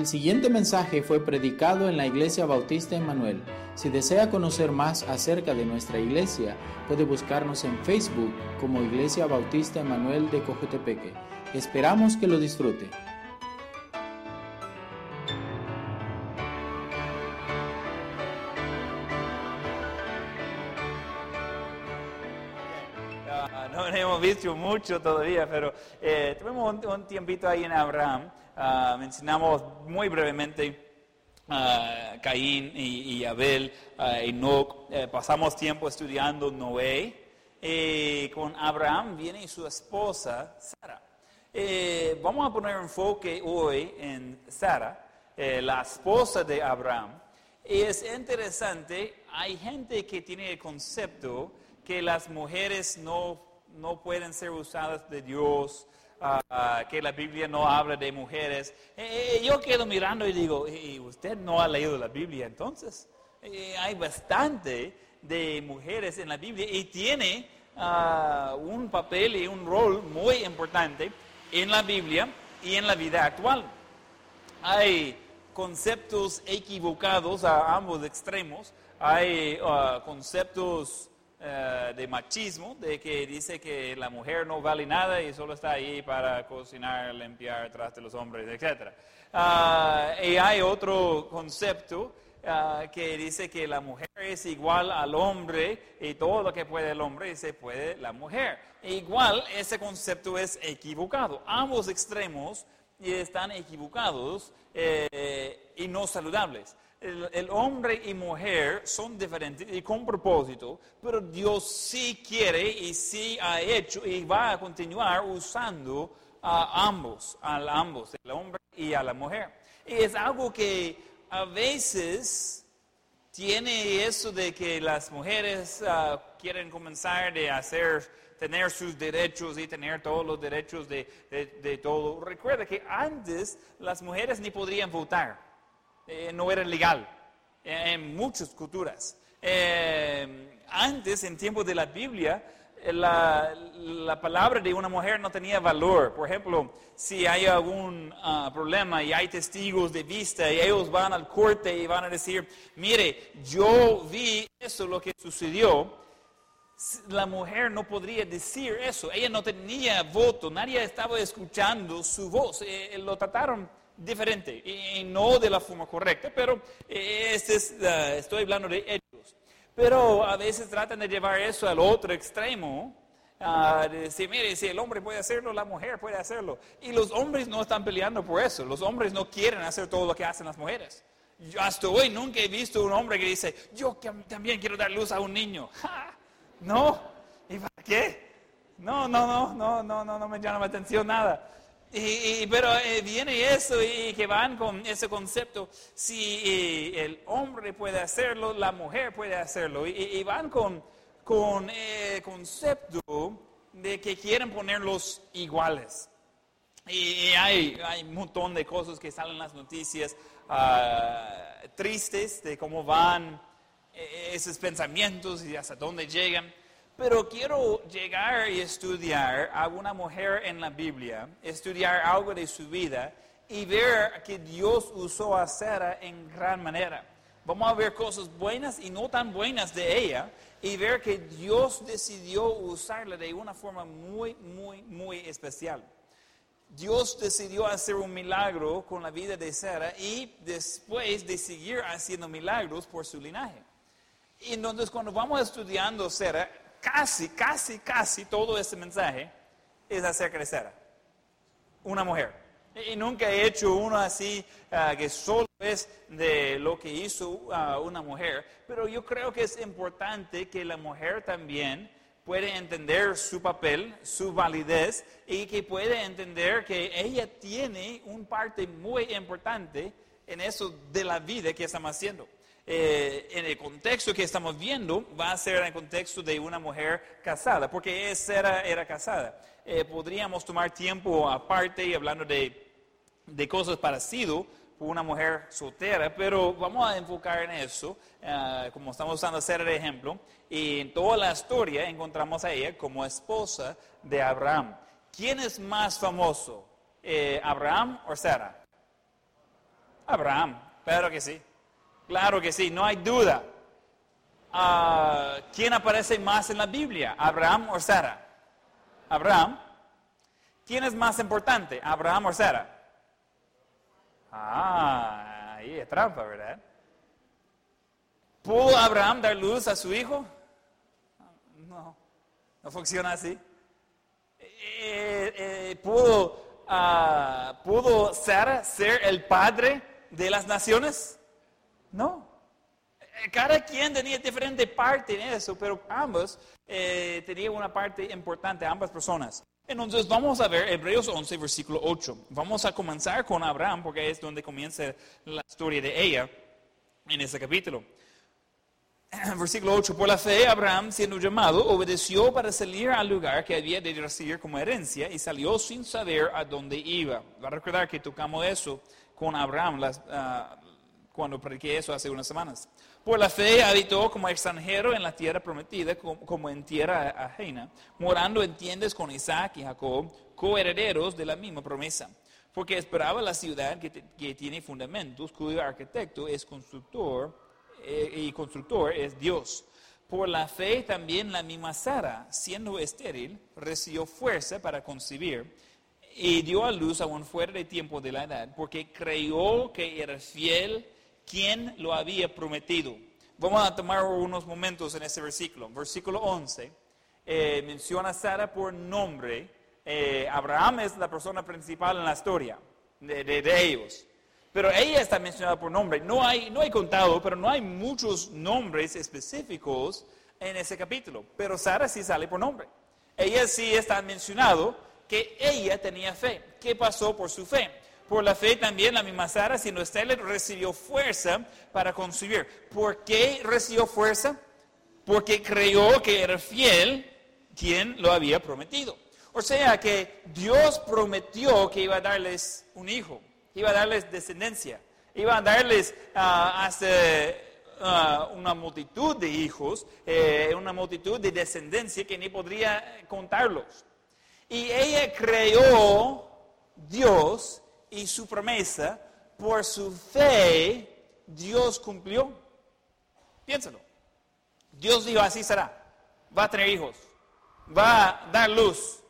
El siguiente mensaje fue predicado en la Iglesia Bautista Emanuel. Si desea conocer más acerca de nuestra iglesia, puede buscarnos en Facebook como Iglesia Bautista Emanuel de Cojutepeque. Esperamos que lo disfrute. No hemos visto mucho todavía, pero eh, tuvimos un tiempito ahí en Abraham. Ah, mencionamos muy brevemente a Caín y, y Abel, a Enoch. Eh, pasamos tiempo estudiando Noé. Eh, con Abraham viene su esposa Sara. Eh, vamos a poner enfoque hoy en Sara, la esposa de Abraham. Y es interesante, hay gente que tiene el concepto que las mujeres no, no pueden ser usadas de Dios, ah, que la Biblia no habla de mujeres. Eh, eh, yo quedo mirando y digo, ¿y usted no ha leído la Biblia entonces? Eh, hay bastante de mujeres en la Biblia y tiene ah, un papel y un rol muy importante en la Biblia y en la vida actual. Hay conceptos equivocados a ambos extremos. Hay ah, conceptos eh, de machismo, de que dice que la mujer no vale nada y solo está ahí para cocinar, limpiar, tras de los hombres, etc. Ah, y hay otro concepto ah, que dice que la mujer es igual al hombre y todo lo que puede el hombre se puede la mujer. Igual ese concepto es equivocado. Ambos extremos están equivocados eh, y no saludables. El, hombre y mujer son diferentes y con propósito, pero Dios sí quiere y sí ha hecho y va a continuar usando a ambos, a ambos, el hombre y a la mujer. Y es algo que a veces tiene eso de que las mujeres ah, quieren comenzar de hacer, tener sus derechos y tener todos los derechos de, de- de todo. Recuerda que antes las mujeres ni podrían votar, Eh, no era legal en muchas culturas. Eh, antes, en tiempos de la Biblia, eh, la, la palabra de una mujer no tenía valor. Por ejemplo, si hay algún ah, problema y hay testigos de vista y ellos van al corte y van a decir, mire, yo vi eso, lo que sucedió, la mujer no podría decir eso. Ella no tenía voto, nadie estaba escuchando su voz. Lo trataron diferente y, no de la forma correcta, pero eh, este es, ah, estoy hablando de hechos. Pero a veces tratan de llevar eso al otro extremo. ah, de decir, mire, si el hombre puede hacerlo, la mujer puede hacerlo. Y los hombres no están peleando por eso. Los hombres no quieren hacer todo lo que hacen las mujeres. Yo hasta hoy nunca he visto un hombre que dice, yo también quiero dar luz a un niño. ¡Ja! No, ¿y para qué? No, no, no, no, no, no, no me llama la atención nada. Y, y- pero eh, viene eso y que van con ese concepto, si eh, el hombre puede hacerlo, la mujer puede hacerlo. Y, y- van con, con el concepto de que quieren ponerlos iguales. Y, hay, hay un montón de cosas que salen en las noticias ah, tristes de cómo van eh, esos pensamientos y hasta dónde llegan. Pero quiero llegar y estudiar a una mujer en la Biblia, estudiar algo de su vida y ver que Dios usó a Sara en gran manera. Vamos a ver cosas buenas y no tan buenas de ella y ver que Dios decidió usarla de una forma muy, muy, muy especial. Dios decidió hacer un milagro con la vida de Sara y después de seguir haciendo milagros por su linaje. Entonces cuando vamos estudiando Sara, casi, casi, casi todo este mensaje es acerca de Sara, una mujer. Y nunca he hecho uno así ah, que solo es de lo que hizo ah, una mujer, pero yo creo que es importante que la mujer también puede entender su papel, su validez y que puede entender que ella tiene un parte muy importante en eso de la vida que estamos haciendo. Eh, en el contexto que estamos viendo va a ser en el contexto de una mujer casada, porque Sara era casada. Eh, podríamos tomar tiempo aparte y hablando de, de cosas parecidas por una mujer soltera, pero vamos a enfocar en eso, ah, como estamos usando Sara de ejemplo, y en toda la historia encontramos a ella como esposa de Abraham. ¿Quién es más famoso, eh, Abraham o Sara? Abraham, claro que sí. Claro que sí, no hay duda. Ah, ¿Quién aparece más en la Biblia? ¿Abraham o Sara? Abraham. ¿Quién es más importante? ¿Abraham o Sara? Ah, ahí es trampa, ¿verdad? ¿Pudo Abraham dar luz a su hijo? No, no funciona así. Eh, eh, ¿pudo, ah, ¿Pudo Sara ser el padre de las naciones? No. Eh, cada quien tenía diferente parte en eso, pero ambos tenían una parte importante, ambas personas. Entonces vamos a ver Hebreos 11, versículo 8. Vamos a comenzar con Abraham porque es donde comienza la historia de ella en ese capítulo. Versículo 8. Por la fe, Abraham, siendo llamado, obedeció para salir al lugar que había de recibir como herencia y salió sin saber a dónde iba. Va a recordar que tocamos eso con Abraham ah, cuando prediqué eso hace unas semanas. Por la fe habitó como extranjero en la tierra prometida, como en tierra ajena, morando en tiendas con Isaac y Jacob, coherederos de la misma promesa. Porque esperaba la ciudad que, tiene fundamentos, cuyo arquitecto es constructor eh, y constructor es Dios. Por la fe también la misma Sara, siendo estéril, recibió fuerza para concebir y dio a luz aún fuera de tiempo de la edad, porque creyó que era fiel quien lo había prometido. Vamos a tomar unos momentos en ese versículo. Versículo 11 eh, menciona a Sara por nombre. Eh, Abraham es la persona principal en la historia de, ellos. Pero ella está mencionada por nombre. No hay, no hay contado, pero no hay muchos nombres específicos en ese capítulo. Pero Sara sí sale por nombre. Ella sí está mencionado que ella tenía fe. ¿Qué pasó por su fe? Por la fe también la misma Sara, siendo estéril, recibió fuerza para concebir. ¿Por qué recibió fuerza? Porque creyó que era fiel quien lo había prometido. O sea que Dios prometió que iba a darles un hijo, iba a darles descendencia, iba a darles ah, una multitud de hijos, eh, una multitud de descendencia que ni podría contarlos. Y ella creyó Dios y su promesa, por su fe, Dios cumplió. Piénsalo. Dios dijo, así será. Va a tener hijos. Va a dar luz.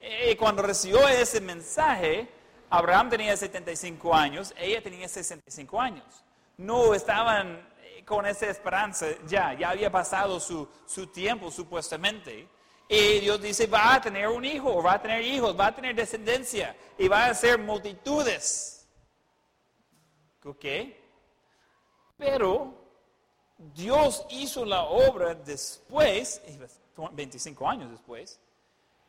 Y cuando recibió ese mensaje, Abraham tenía 75 años, ella tenía 65 años. No estaban con esa esperanza ya, ya había pasado su, su tiempo supuestamente. Y Dios dice, va a tener un hijo, va a tener hijos, va a tener descendencia y va a ser multitudes. ¿Ok? Pero Dios hizo la obra después, 25 años después,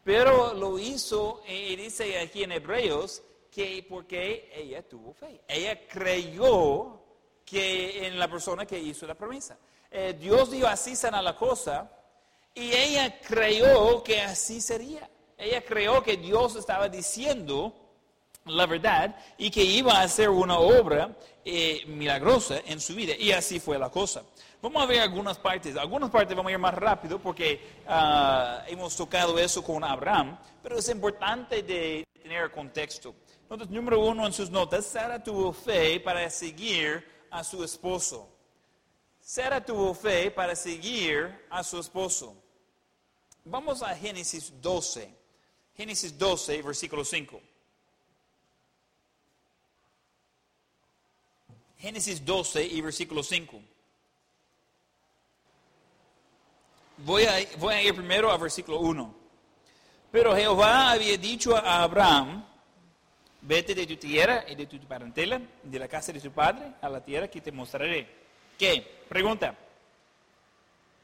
pero lo hizo, y dice aquí en Hebreos, que porque ella tuvo fe. Ella creyó que en la persona que hizo la promesa. Eh, Dios dijo así sana la cosa y ella creyó que así sería. Ella creyó que Dios estaba diciendo la verdad y que iba a hacer una obra eh, milagrosa en su vida. Y así fue la cosa. Vamos a ver algunas partes. Algunas partes vamos a ir más rápido porque ah, hemos tocado eso con Abraham, pero es importante de tener contexto. Entonces, número uno en sus notas, Sara tuvo fe para seguir a su esposo. Sara tuvo fe para seguir a su esposo. Vamos a Génesis 12. Génesis 12, versículo 5. Génesis 12 y versículo 5. Voy a, voy a ir primero al versículo 1. Pero Jehová había dicho a Abraham, vete de tu tierra y de tu parentela, de la casa de tu padre, a la tierra que te mostraré. ¿Qué? Pregunta.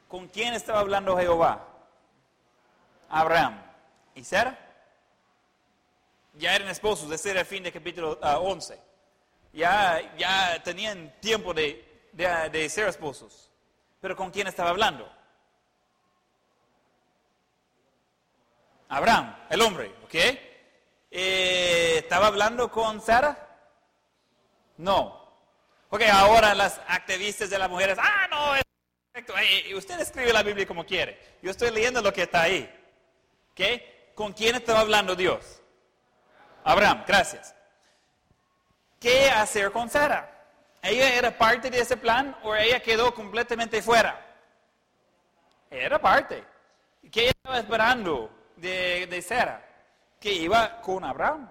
¿Con quién estaba hablando Jehová? Abraham y Sara. Ya eran esposos, ese era el fin del capítulo 11. Ah, ya, ya tenían tiempo de, de, ser esposos. Pero ¿con quién estaba hablando? Abraham, el hombre, ¿ok? Eh, ¿Estaba hablando con Sara? No. Ok, ahora las activistas de las mujeres, ah, no, es perfecto. usted escribe la Biblia como quiere. Yo estoy leyendo lo que está ahí. ¿Ok? ¿Con quién estaba hablando Dios? Abraham, gracias. qué hacer con Sara. ¿Ella era parte de ese plan o ella quedó completamente fuera? Era parte. ¿Qué estaba esperando de, de Sara? Que iba con Abraham.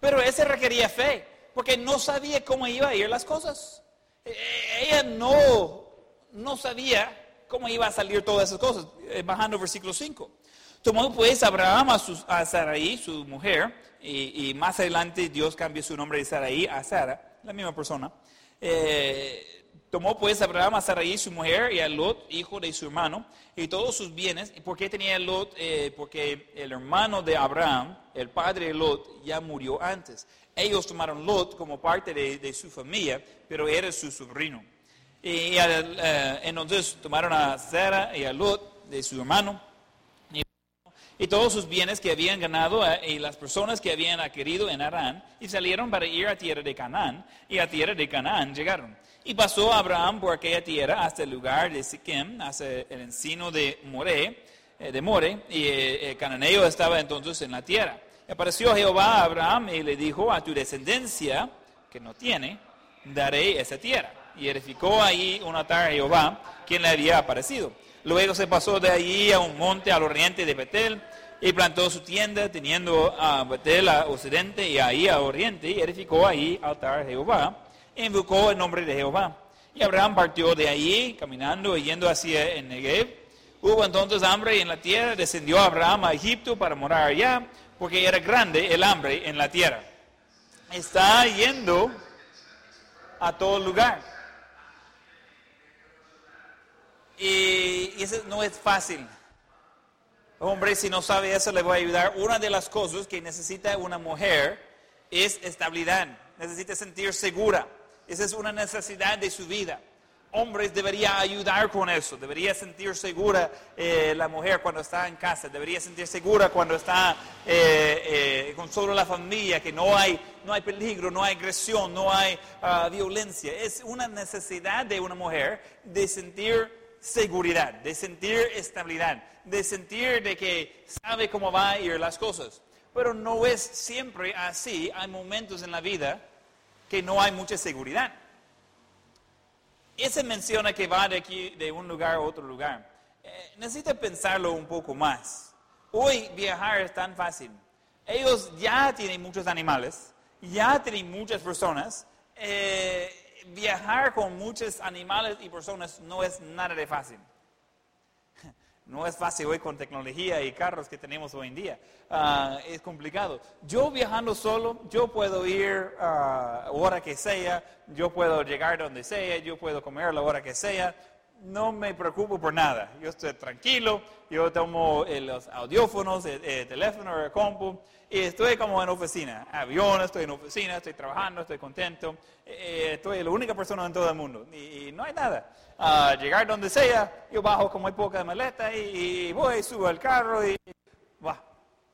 Pero ese requería fe, porque no sabía cómo iba a ir las cosas. E, ella no, no sabía cómo iba a salir todas esas cosas. Eh, bajando versículo 5. Tomó pues Abraham a, su, Sarai, su mujer, y, más adelante Dios cambió su nombre de Sarai a Sara, la misma persona. Eh, tomó pues Abraham a Sarai, su mujer, y a Lot, hijo de su hermano, y todos sus bienes. ¿Y por qué tenía Lot? Eh, porque el hermano de Abraham, el padre de Lot, ya murió antes. Ellos tomaron Lot como parte de, su familia, pero era su sobrino. Y eh, entonces tomaron a Sara y a Lot de su hermano y todos sus bienes que habían ganado eh, y las personas que habían adquirido en Arán y salieron para ir a tierra de Canaán y a tierra de Canaán llegaron. Y pasó Abraham por aquella tierra hasta el lugar de Siquem, hasta el encino de More, eh, de More y el cananeo estaba entonces en la tierra. Apareció Jehová a Abraham y le dijo a tu descendencia, que no tiene, daré esa tierra. Y edificó ahí un altar a Jehová, quien le había aparecido. Luego se pasó de allí a un monte al oriente de Betel y plantó su tienda teniendo a Betel a occidente y ahí a oriente y edificó ahí altar a Jehová e invocó el nombre de Jehová. Y Abraham partió de allí caminando y yendo hacia el Negev. Hubo entonces hambre en la tierra, descendió Abraham a Egipto para morar allá porque era grande el hambre en la tierra. Está yendo a todo lugar. Y, eso no es fácil. Hombre, si no sabe eso, le voy a ayudar. Una de las cosas que necesita una mujer es estabilidad. Necesita sentir segura. Esa es una necesidad de su vida. Hombres debería ayudar con eso. Debería sentir segura eh, la mujer cuando está en casa. Debería sentir segura cuando está eh, eh, con solo la familia, que no hay, no hay peligro, no hay agresión, no hay ah, violencia. Es una necesidad de una mujer de sentir seguridad, de sentir estabilidad, de sentir de que sabe cómo va a ir las cosas. Pero no es siempre así. Hay momentos en la vida que no hay mucha seguridad. Ese menciona que va de aquí, de un lugar a otro lugar. Eh, necesita pensarlo un poco más. Hoy viajar es tan fácil. Ellos ya tienen muchos animales, ya tienen muchas personas. Eh, viajar con muchos animales y personas no es nada de fácil. No es fácil hoy con tecnología y carros que tenemos hoy en día. Ah, es complicado. Yo viajando solo, yo puedo ir a hora que sea, yo puedo llegar donde sea, yo puedo comer la hora que sea. No me preocupo por nada. Yo estoy tranquilo, yo tomo los audiófonos, el, teléfono, el compu, y estoy como en oficina. Avión, estoy en oficina, estoy trabajando, estoy contento. Eh, estoy la única persona en todo el mundo y, no hay nada. Uh, llegar donde sea, yo bajo como hay poca maleta y, voy, subo al carro y va.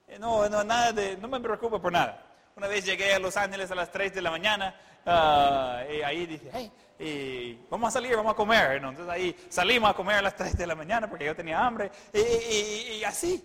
Eh, no, no, nada no me preocupo por nada. Una vez llegué a Los Ángeles a las 3 de la mañana uh, y ahí dije, hey, y vamos a salir, vamos a comer. Entonces ahí salimos a comer a las 3 de la mañana porque yo tenía hambre y, y así.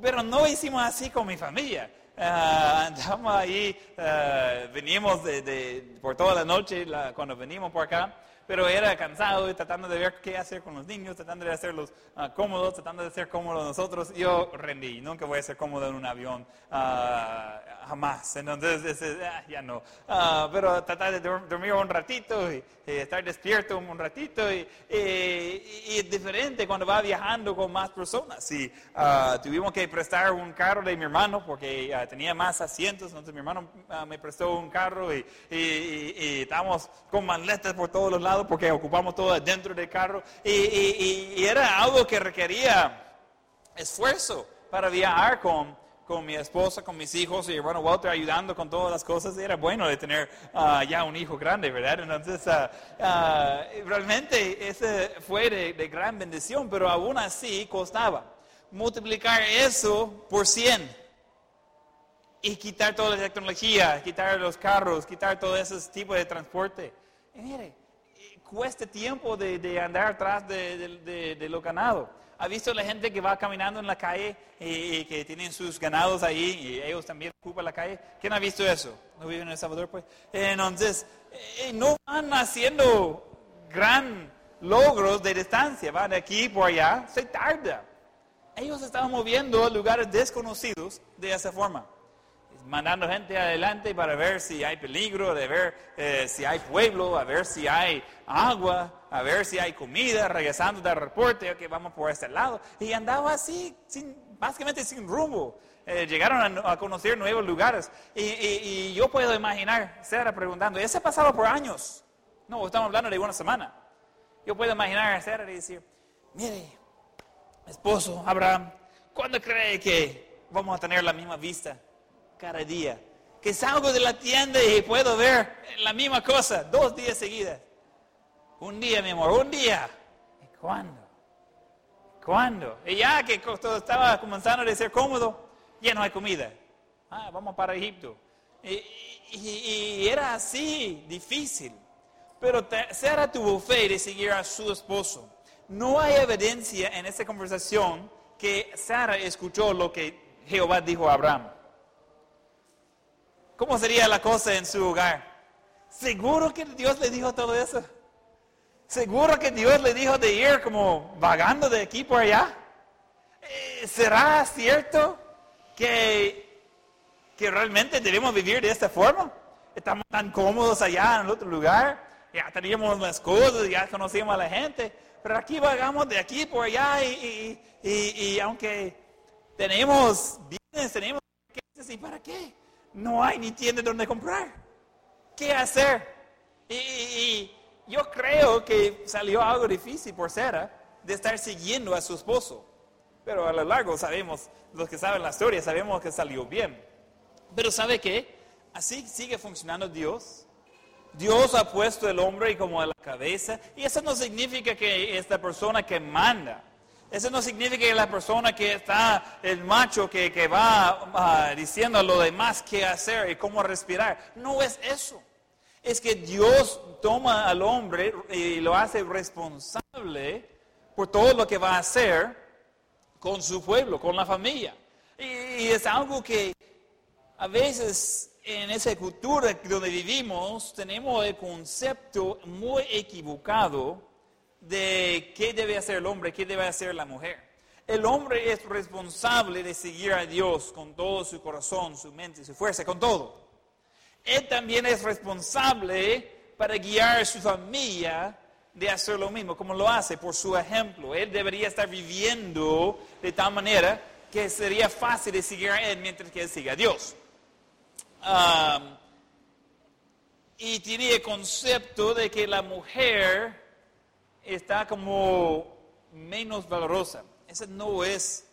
Pero no hicimos así con mi familia. Uh, andamos ahí, uh, venimos de, por toda la noche cuando venimos por acá, pero era cansado y tratando de ver qué hacer con los niños, tratando de hacerlos uh, cómodos, tratando de ser cómodos nosotros. Yo rendí, nunca voy a ser cómodo en un avión, jamás. Entonces, ah, ya no. pero tratar de dormir un ratito y, estar despierto un ratito y, es diferente cuando va viajando con más personas. Y tuvimos que prestar un carro de mi hermano porque tenía más asientos, entonces mi hermano me prestó un carro y, y, estábamos con maletas por todos los lados porque ocupamos todo dentro del carro y, era algo que requería esfuerzo para viajar con, con mi esposa, con mis hijos y hermano Walter ayudando con todas las cosas. Era bueno de tener ah, ya un hijo grande, ¿verdad? Entonces, ah, realmente ese fue de, de, gran bendición, pero aún así costaba multiplicar eso por 100 y quitar toda la tecnología, quitar los carros, quitar todo ese tipo de transporte. Y mire, cuesta tiempo de, andar atrás de, lo ganado. ¿Ha visto la gente que va caminando en la calle y, y que tienen sus ganados ahí y ellos también ocupan la calle? ¿Quién ha visto eso? ¿No viven en El Salvador? Pues? Entonces, eh, no van haciendo gran logros de distancia, van de aquí por allá, se tarda. Ellos estaban moviendo a lugares desconocidos de esa forma mandando gente adelante para ver si hay peligro, de ver eh, si hay pueblo, a ver si hay agua, a ver si hay comida, regresando del reporte, que vamos por este lado. Y andaba así, sin, básicamente sin rumbo. Eh, llegaron a, conocer nuevos lugares. Y, yo puedo imaginar, Sara preguntando, ¿ese ha pasado por años? No, estamos hablando de una semana. Yo puedo imaginar a Sara y decir, mire, esposo Abraham, ¿cuándo cree que vamos a tener la misma vista? Cada día. Que salgo de la tienda y puedo ver la misma cosa dos días seguidas. Un día, mi amor, un día. ¿Y cuándo? ¿Cuándo? Y ya que todo estaba comenzando a ser cómodo, ya no hay comida. Ah, vamos para Egipto. Y, era así, difícil. Pero Sara tuvo fe de seguir a su esposo. No hay evidencia en esta conversación que Sara escuchó lo que Jehová dijo a Abraham. ¿Cómo sería la cosa en su hogar? ¿Seguro que Dios le dijo todo eso? ¿Seguro que Dios le dijo de ir como vagando de aquí por allá? Eh, ¿Será cierto que, que realmente debemos vivir de esta forma? Estamos tan cómodos allá en el otro lugar, ya teníamos las cosas, ya conocíamos a la gente, pero aquí vagamos de aquí por allá y, y aunque tenemos bienes, tenemos ¿y para qué? No hay ni tienda donde comprar. ¿Qué hacer? Y, yo creo que salió algo difícil por Sara de estar siguiendo a su esposo. Pero a lo largo sabemos, los que saben la historia, sabemos que salió bien. Pero ¿sabe qué? Así sigue funcionando Dios. Dios ha puesto el hombre como a la cabeza. Y eso no significa que esta persona que manda eso no significa que la persona que está, el macho que, que va ah, diciendo a los demás qué hacer y cómo respirar. No es eso. Es que Dios toma al hombre y lo hace responsable por todo lo que va a hacer con su pueblo, con la familia. Y, y es algo que a veces en esa cultura donde vivimos tenemos el concepto muy equivocado de qué debe hacer el hombre, qué debe hacer la mujer. El hombre es responsable de seguir a Dios con todo su corazón, su mente, su fuerza, con todo. Él también es responsable para guiar a su familia de hacer lo mismo, como lo hace por su ejemplo. Él debería estar viviendo de tal manera que sería fácil de seguir a Él mientras que Él siga a Dios. y tiene el concepto de que la mujer está como menos valorosa. Esa no es,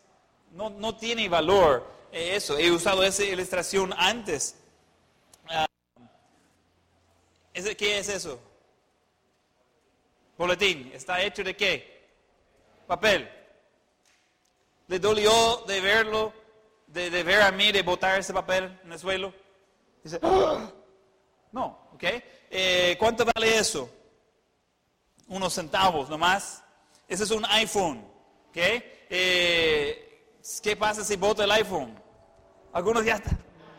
no, no tiene valor eh, eso. He usado esa ilustración antes. Ah, ¿Qué es eso? Boletín. ¿Está hecho de qué? Papel. ¿Le dolió de verlo, de, ver a mí, de botar ese papel en el suelo? Dice, ¡Ah! no, ¿ok? Eh, ¿Cuánto vale eso? Unos centavos nomás. Ese es un iPhone. Eh, ¿Qué pasa si boto el iPhone? Algunos ya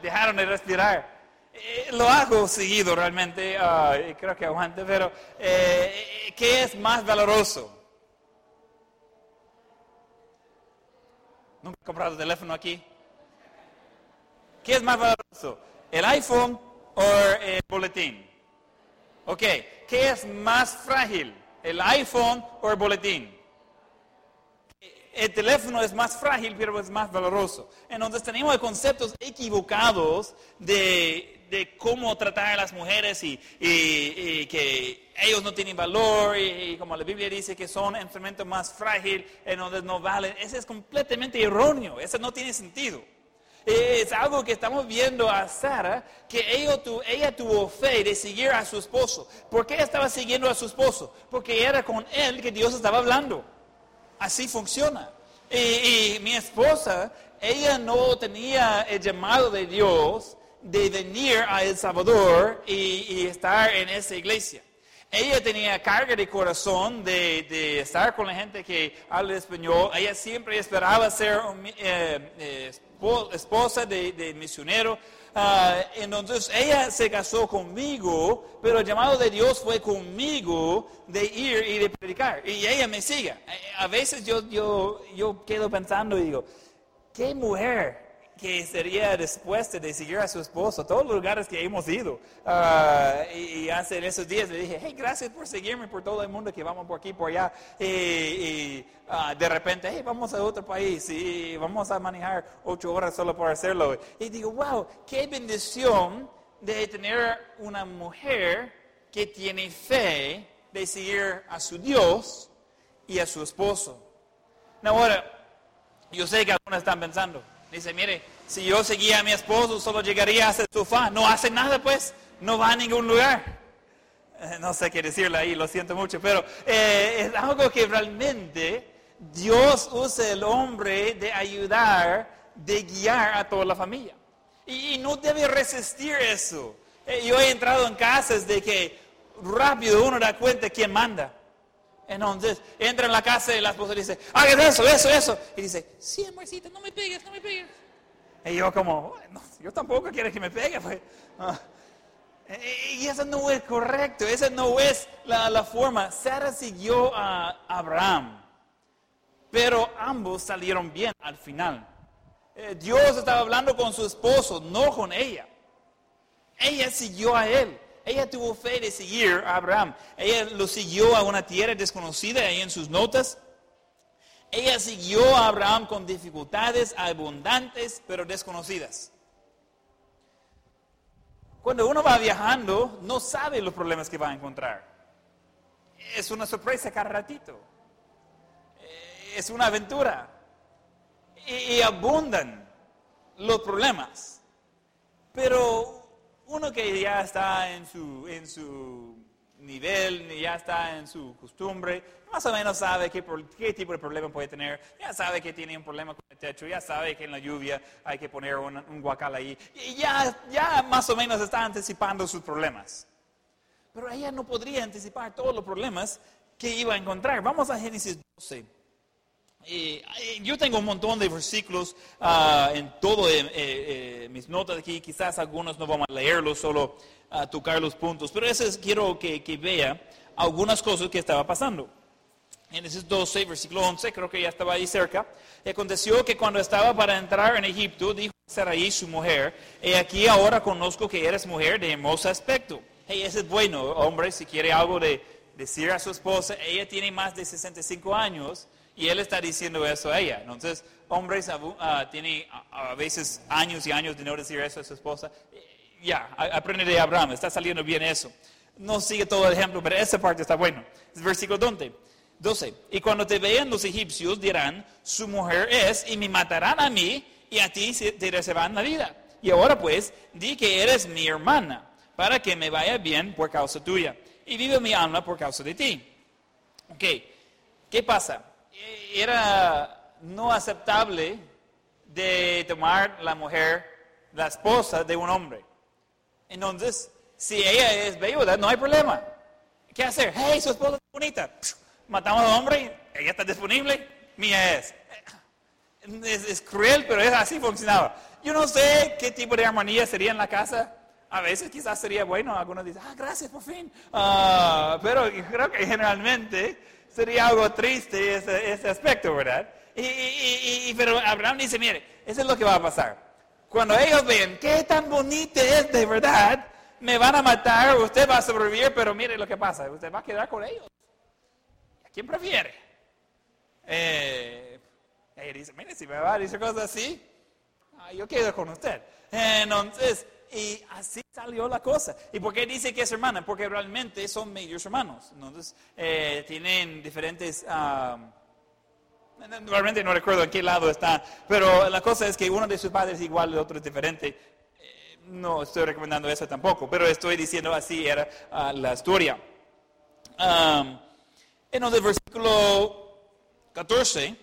dejaron de respirar. Eh, lo hago seguido realmente, creo que aguante, pero eh, ¿qué es más valoroso? ¿Nunca he comprado teléfono aquí? ¿Qué es más valoroso? ¿El iPhone o el boletín? Ok, ¿qué es más frágil? ¿El iPhone o el boletín? El teléfono es más frágil, pero es más valoroso. Entonces tenemos conceptos equivocados de, cómo tratar a las mujeres y, y, que ellos no tienen valor y, como la Biblia dice que son instrumentos más frágiles, entonces no valen. Ese es completamente erróneo, eso no tiene sentido. Es algo que estamos viendo a Sara, que ella, tuvo fe de seguir a su esposo. ¿Por qué estaba siguiendo a su esposo? Porque era con él que Dios estaba hablando. Así funciona. Y, mi esposa, ella no tenía el llamado de Dios de venir a El Salvador y, estar en esa iglesia. ella tenía carga de corazón de, de, estar con la gente que habla español. Ella siempre esperaba ser eh, eh, esposa de, de misionero. Uh, entonces ella se casó conmigo, pero el llamado de Dios fue conmigo de ir y de predicar. Y ella me sigue. A veces yo, yo, yo quedo pensando y digo, ¿qué mujer que sería dispuesta de seguir a su esposo, todos los lugares que hemos ido. Ah, y, hace en esos días le dije, hey, gracias por seguirme por todo el mundo que vamos por aquí, por allá. Y, ah, de repente, hey, vamos a otro país y vamos a manejar ocho horas solo por hacerlo. Y digo, wow, qué bendición de tener una mujer que tiene fe de seguir a su Dios y a su esposo. ahora, yo sé que algunos están pensando, Dice, mire, si yo seguía a mi esposo, solo llegaría a ese sofá. No hace nada, pues, no va a ningún lugar. Eh, no sé qué decirle ahí, lo siento mucho, pero eh, es algo que realmente Dios usa el hombre de ayudar, de guiar a toda la familia. Y, no debe resistir eso. Eh, yo he entrado en casas de que rápido uno da cuenta quién manda. Entonces entra en la casa y la esposa dice, haga eso, eso, eso. Y dice, sí, amorcito, no me pegues, no me pegues. Y yo como, yo tampoco quiero que me pegue. Pues. Ah. Y eso no es correcto, esa no es la, la forma. Sara siguió a Abraham, pero ambos salieron bien al final. Eh, Dios estaba hablando con su esposo, no con ella. Ella siguió a él. Ella tuvo fe de seguir a Abraham. Ella lo siguió a una tierra desconocida ahí en sus notas. Ella siguió a Abraham con dificultades abundantes pero desconocidas. Cuando uno va viajando, no sabe los problemas que va a encontrar. Es una sorpresa cada ratito. Es una aventura. Y, y abundan los problemas. Pero uno que ya está en su, en su nivel, ya está en su costumbre, más o menos sabe qué, qué, tipo de problema puede tener, ya sabe que tiene un problema con el techo, ya sabe que en la lluvia hay que poner un, un guacal ahí, y ya, ya más o menos está anticipando sus problemas. Pero ella no podría anticipar todos los problemas que iba a encontrar. Vamos a Génesis 12. Eh, yo tengo un montón de versículos uh, en todo eh, eh, mis notas aquí, quizás algunos no vamos a leerlos, solo a tocar los puntos, pero ese quiero que, que, vea algunas cosas que estaba pasando. Ese 12, versículo 11, creo que ya estaba ahí cerca. aconteció que cuando estaba para entrar en Egipto, dijo Sarai, su mujer, he aquí ahora conozco que eres mujer de hermoso aspecto. Hey, ese es bueno, hombre, si quiere algo de decir a su esposa, ella tiene más de 65 años y él está diciendo eso a ella. Entonces, hombres uh, tienen a, veces años y años de no decir eso a su esposa. Ya, aprende de Abraham, está saliendo bien eso. No sigue todo el ejemplo, pero esa parte está bueno. Versículo 12. 12. Y cuando te vean los egipcios dirán, su mujer es, y me matarán a mí, y a ti te reservarán la vida. Y ahora pues, di que eres mi hermana, para que me vaya bien por causa tuya, y vive mi alma por causa de ti. Ok, ¿qué pasa? Era no aceptable de tomar la mujer, la esposa de un hombre. Entonces, si ella es viuda, no hay problema. ¿Qué hacer? Hey, su esposa es bonita. Matamos al hombre, ella está disponible, mía es. es. cruel, pero es así funcionaba. Yo no sé qué tipo de armonía sería en la casa. A veces quizás sería bueno, algunos dicen, ah, gracias, por fin. Ah, pero creo que generalmente sería algo triste ese, ese aspecto, ¿verdad? Y, pero Abraham dice, mire, eso es lo que va a pasar. Cuando ellos ven qué tan bonito es de verdad, me van a matar, usted va a sobrevivir, pero mire lo que pasa, usted va a quedar con ellos. ¿A quién prefiere? Eh, ella dice, mire, si me va a decir cosas así, ah, yo quedo con usted. Entonces, y así salió la cosa. ¿Y por qué dice que es hermana? Porque realmente son medios hermanos. Entonces, eh, tienen diferentes... realmente no recuerdo en qué lado está, pero la cosa es que uno de sus padres es igual, el otro es diferente. Eh, no estoy recomendando eso tampoco, pero estoy diciendo así era ah, la historia. en el versículo 14,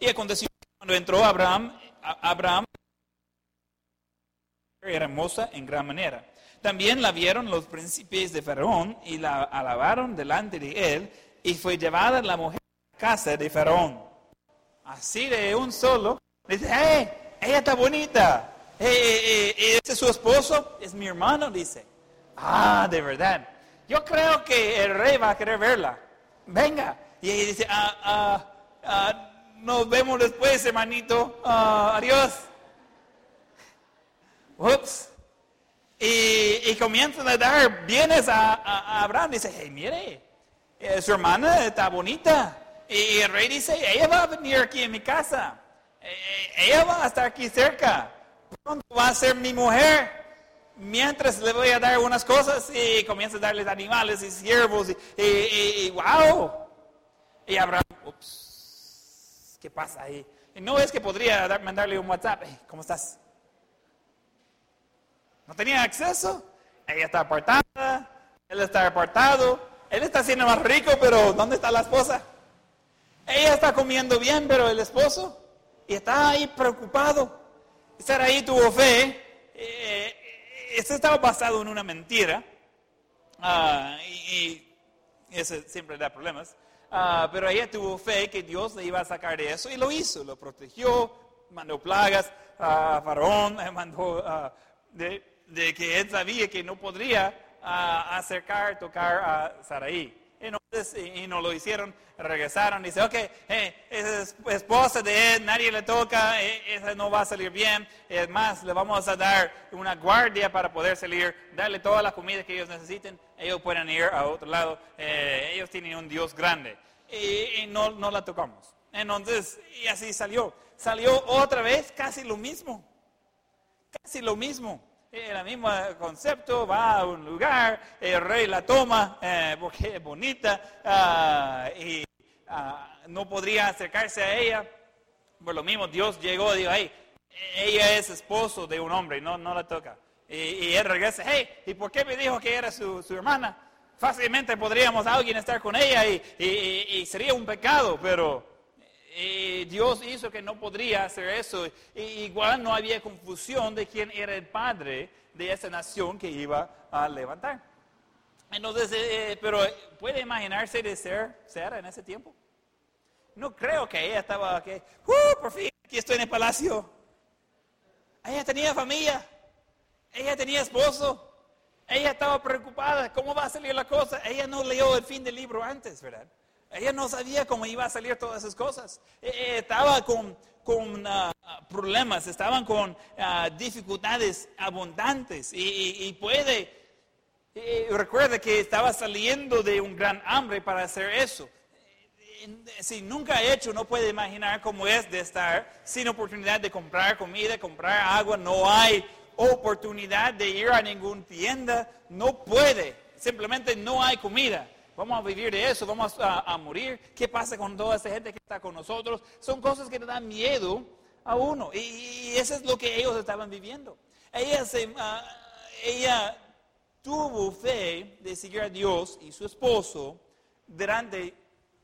y aconteció cuando entró Abraham, Abraham hermosa en gran manera. También la vieron los príncipes de Faraón y la alabaron delante de él y fue llevada la mujer a casa de Faraón. Así de un solo, dice, ¡hey! Ella está bonita. Hey, ¿Este es su esposo? Es mi hermano, dice. Ah, de verdad. Yo creo que el rey va a querer verla. Venga. Y dice, ah, ah, ah nos vemos después, hermanito. Ah, adiós. Ups. Y, y comienzan a dar bienes a, a, Abraham. Dice, hey, mire, eh, su hermana está bonita. Y el rey dice, ella va a venir aquí en mi casa. Eh, eh, ella va a estar aquí cerca. Pronto va a ser mi mujer. Mientras le voy a dar unas cosas y comienza a darles animales y siervos y, y, y wow. Y Abraham, ups, ¿qué pasa ahí? Y no es que podría mandarle un WhatsApp, ¿cómo estás? No tenía acceso. Ella está apartada, él está apartado, él está siendo más rico, pero ¿dónde está la esposa? Ella está comiendo bien, pero el esposo, y está ahí preocupado. Estar ahí tuvo fe. Eh, esto estaba basado en una mentira. Ah, y, eso siempre da problemas. Ah, pero ella tuvo fe que Dios le iba a sacar de eso y lo hizo. Lo protegió, mandó plagas a Faraón, mandó de, de que él sabía que no podría uh, acercar, tocar a Saraí. Entonces, y, no lo hicieron, regresaron, dice, ok, eh, esa es esposa de él, nadie le toca, eh, esa no va a salir bien, es más, le vamos a dar una guardia para poder salir, darle toda la comida que ellos necesiten, ellos pueden ir a otro lado, eh, ellos tienen un Dios grande, y, y no, no la tocamos. Entonces, y así salió. Salió otra vez casi lo mismo, casi lo mismo el mismo concepto, va a un lugar, el rey la toma eh, porque es bonita ah, y ah, no podría acercarse a ella. Por lo mismo, Dios llegó y dijo, hey, ella es esposo de un hombre, no, no la toca. Y, él regresa, hey, ¿y por qué me dijo que era su, hermana? Fácilmente podríamos alguien estar con ella y, y sería un pecado, pero y Dios hizo que no podría hacer eso. Y igual no había confusión de quién era el padre de esa nación que iba a levantar. Entonces, eh, eh, pero ¿puede imaginarse de ser Sara en ese tiempo? No creo que ella estaba, que, uh, por fin, aquí estoy en el palacio. Ella tenía familia, ella tenía esposo, ella estaba preocupada, ¿cómo va a salir la cosa? Ella no leyó el fin del libro antes, ¿verdad? Ella no sabía cómo iba a salir todas esas cosas. Eh, eh, estaba con, con ah, problemas, estaban con ah, dificultades abundantes. Y, puede, recuerda que estaba saliendo de un gran hambre para hacer eso. Si nunca ha hecho, no puede imaginar cómo es de estar sin oportunidad de comprar comida, comprar agua, no hay oportunidad de ir a ninguna tienda, no puede, simplemente no hay comida vamos a vivir de eso, vamos a, morir. ¿Qué pasa con toda esa gente que está con nosotros? Son cosas que le dan miedo a uno. Y, eso es lo que ellos estaban viviendo. Ella, ah, ella tuvo fe de seguir a Dios y su esposo durante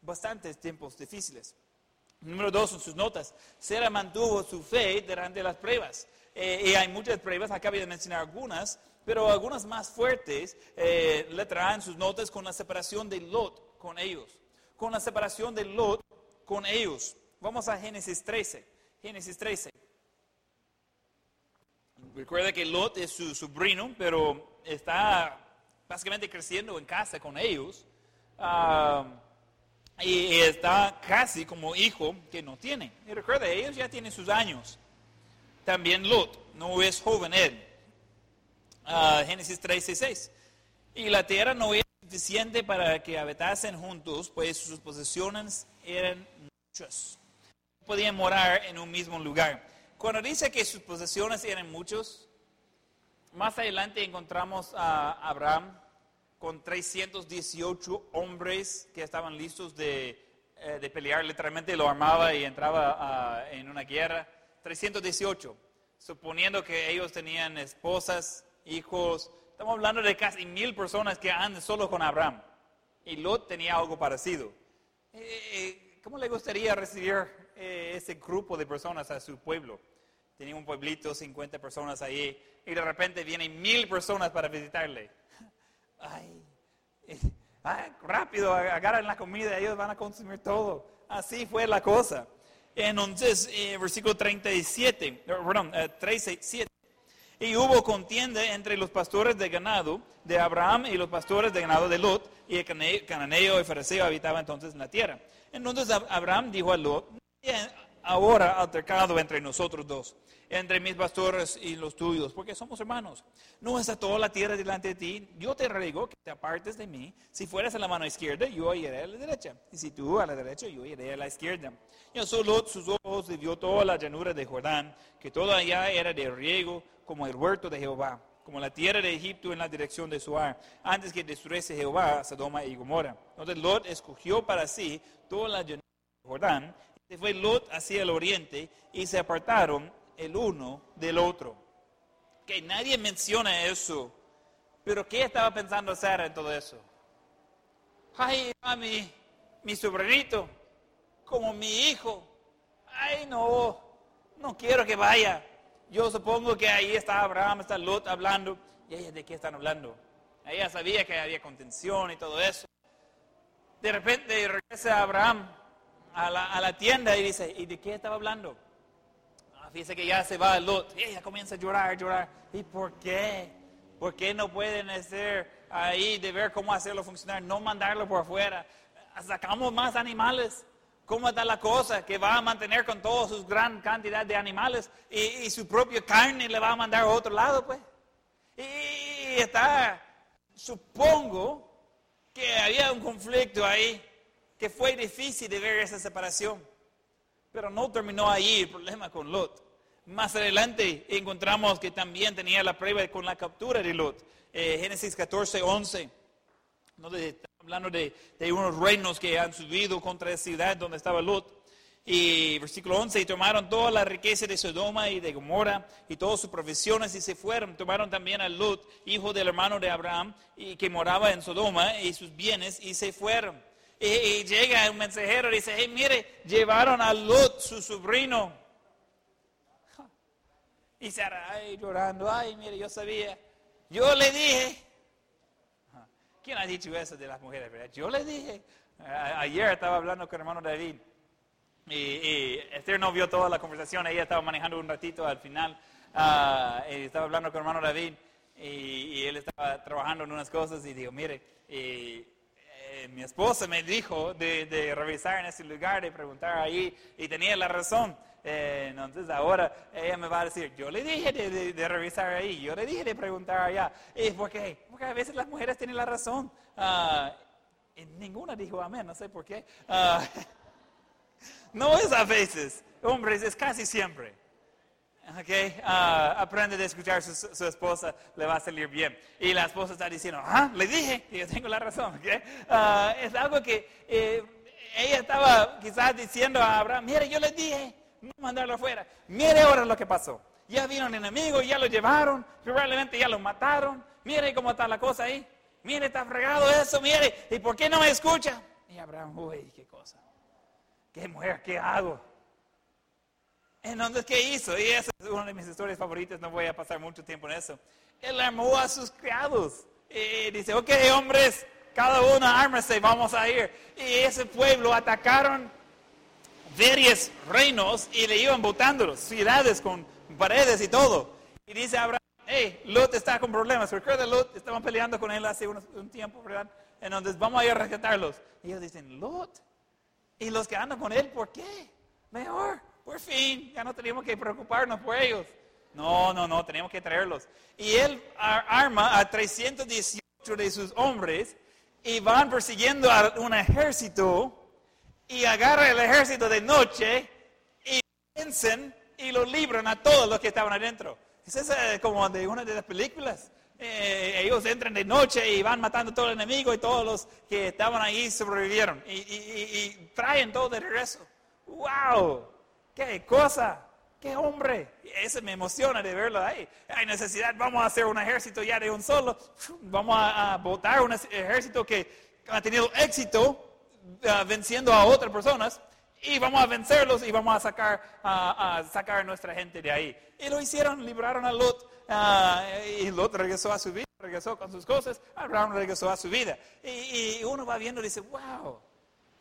bastantes tiempos difíciles. Número dos, en sus notas, Sara mantuvo su fe durante las pruebas. Eh, y hay muchas pruebas, acabo de mencionar algunas, pero algunas más fuertes eh, le traen sus notas con la separación de Lot con ellos. Con la separación de Lot con ellos. Vamos a Génesis 13. Génesis 13. Recuerda que Lot es su sobrino, pero está básicamente creciendo en casa con ellos. Ah, y está casi como hijo que no tiene. Y recuerda, ellos ya tienen sus años. También Lot, no es joven él. Génesis 3, Y la tierra no era suficiente para que habitasen juntos, pues sus posesiones eran muchas. Podían morar en un mismo lugar. Cuando dice que sus posesiones eran muchos, más adelante encontramos a Abraham con 318 hombres que estaban listos de, eh, de pelear, literalmente lo armaba y entraba en una guerra. 318, suponiendo que ellos tenían esposas, hijos. Estamos hablando de casi mil personas que andan solo con Abraham. Y Lot tenía algo parecido. Eh, eh, ¿Cómo le gustaría recibir eh, ese grupo de personas a su pueblo? tenía un pueblito, 50 personas ahí, y de repente vienen mil personas para visitarle. Ay, ay, rápido, agarran la comida, ellos van a consumir todo. Así fue la cosa. Entonces, versículo 37, perdón, 37. Y hubo contienda entre los pastores de ganado de Abraham y los pastores de ganado de Lot, y el cananeo y fariseo habitaban entonces en la tierra. Entonces Abraham dijo a Lot, ahora altercado entre nosotros dos, entre mis pastores y los tuyos, porque somos hermanos. No está toda la tierra delante de ti. Yo te ruego que te apartes de mí. Si fueras a la mano izquierda, yo iré a la derecha. Y si tú a la derecha, yo iré a la izquierda. Y solo sus ojos vio toda la llanura de Jordán, que toda allá era de riego, como el huerto de Jehová, como la tierra de Egipto en la dirección de Suar, antes que destruyese Jehová Sodoma y Gomorra. Entonces Lot escogió para sí toda la llanura de Jordán se fue Lot hacia el oriente y se apartaron el uno del otro. Que nadie menciona eso. Pero ¿qué estaba pensando Sara en todo eso? Ay, a mi, mi sobrinito, como mi hijo. Ay, no, no quiero que vaya. Yo supongo que ahí está Abraham, está Lot hablando. ¿Y ella de qué están hablando? Ella sabía que había contención y todo eso. De repente regresa Abraham a la, a la tienda y dice, ¿y de qué estaba hablando? Ah, que ya se va Lot. Y ella comienza a llorar, llorar. ¿Y por qué? ¿Por qué no pueden hacer ahí de ver cómo hacerlo funcionar? No mandarlo por afuera. Sacamos más animales. ¿Cómo está la cosa? Que va a mantener con toda su gran cantidad de animales y su propia carne le va a mandar a otro lado, pues. Y está, supongo que había un conflicto ahí que fue difícil de ver esa separación. Pero no terminó ahí el problema con Lot. Más adelante encontramos que también tenía la prueba con la captura de Lot. Eh, Génesis 14, 11. hablando de, de, unos reinos que han subido contra la ciudad donde estaba Lot. Y versículo 11, y tomaron toda la riqueza de Sodoma y de Gomorra y todas sus provisiones y se fueron. Tomaron también a Lot, hijo del hermano de Abraham, y que moraba en Sodoma, y sus bienes, y se fueron. Y, llega un mensajero y dice, hey, mire, llevaron a Lot, su sobrino. Y Sara, ay, llorando, ay, mire, yo sabía. Yo le dije. ¿Quién ha dicho eso de las mujeres? Yo le dije. Ayer estaba hablando con el hermano David. Y, Esther no vio toda la conversación, ella estaba manejando un ratito al final. Ah, y estaba hablando con el hermano David. Y, él estaba trabajando en unas cosas y dijo, mire, y mi esposa me dijo de, revisar en ese lugar, de preguntar ahí, y tenía la razón. Eh, entonces ahora ella me va a decir, yo le dije de, revisar ahí, yo le dije de preguntar allá. ¿Y por qué? Porque a veces las mujeres tienen la razón. Uh, y ninguna dijo amén, no sé por qué. Ah, no es a veces, hombres, es casi siempre. Okay, uh, aprende de escuchar a su, esposa, le va a salir bien. Y la esposa está diciendo, ah, le dije, y yo tengo la razón. Uh, es algo que eh, ella estaba quizás diciendo a Abraham, mire, yo le dije, no mandarlo afuera. Mire ahora lo que pasó. Ya vino un enemigo, ya lo llevaron, probablemente ya lo mataron. Mire cómo está la cosa ahí. Mire, está fregado eso, mire. ¿Y por qué no me escucha? Y Abraham, uy, qué cosa. ¿Qué mujer, qué hago? Entonces, ¿qué hizo? Y esa es una de mis historias favoritas, no voy a pasar mucho tiempo en eso. Él armó a sus criados. Y dice, ok, hombres, cada uno ármese, vamos a ir. Y ese pueblo atacaron varios reinos y le iban botándolos, ciudades con paredes y todo. Y dice Abraham, hey, Lot está con problemas. Recuerda, Lot, estaban peleando con él hace un, tiempo, ¿verdad? Entonces, vamos a ir a rescatarlos. Y ellos dicen, Lot, ¿y los que andan con él, por qué? Mejor por fin, ya no teníamos que preocuparnos por ellos. No, no, no, teníamos que traerlos. Y él arma a 318 de sus hombres y van persiguiendo a un ejército y agarra el ejército de noche y vencen y lo libran a todos los que estaban adentro. Es como de una de las películas. Eh, ellos entran de noche y van matando a todo el enemigo y todos los que estaban ahí sobrevivieron y, y traen todo de regreso. ¡Wow! ¡Qué cosa! ¡Qué hombre! Ese me emociona de verlo ahí. Hay necesidad, vamos a hacer un ejército ya de un solo. Vamos a, votar un ejército que ha tenido éxito ah, venciendo a otras personas. y vamos a vencerlos y vamos a sacar, a sacar a nuestra gente de ahí. Y lo hicieron, libraron a Lot ah, y Lot regresó a su vida, regresó con sus cosas, Abraham regresó a su vida. Y, y uno va viendo y dice, wow.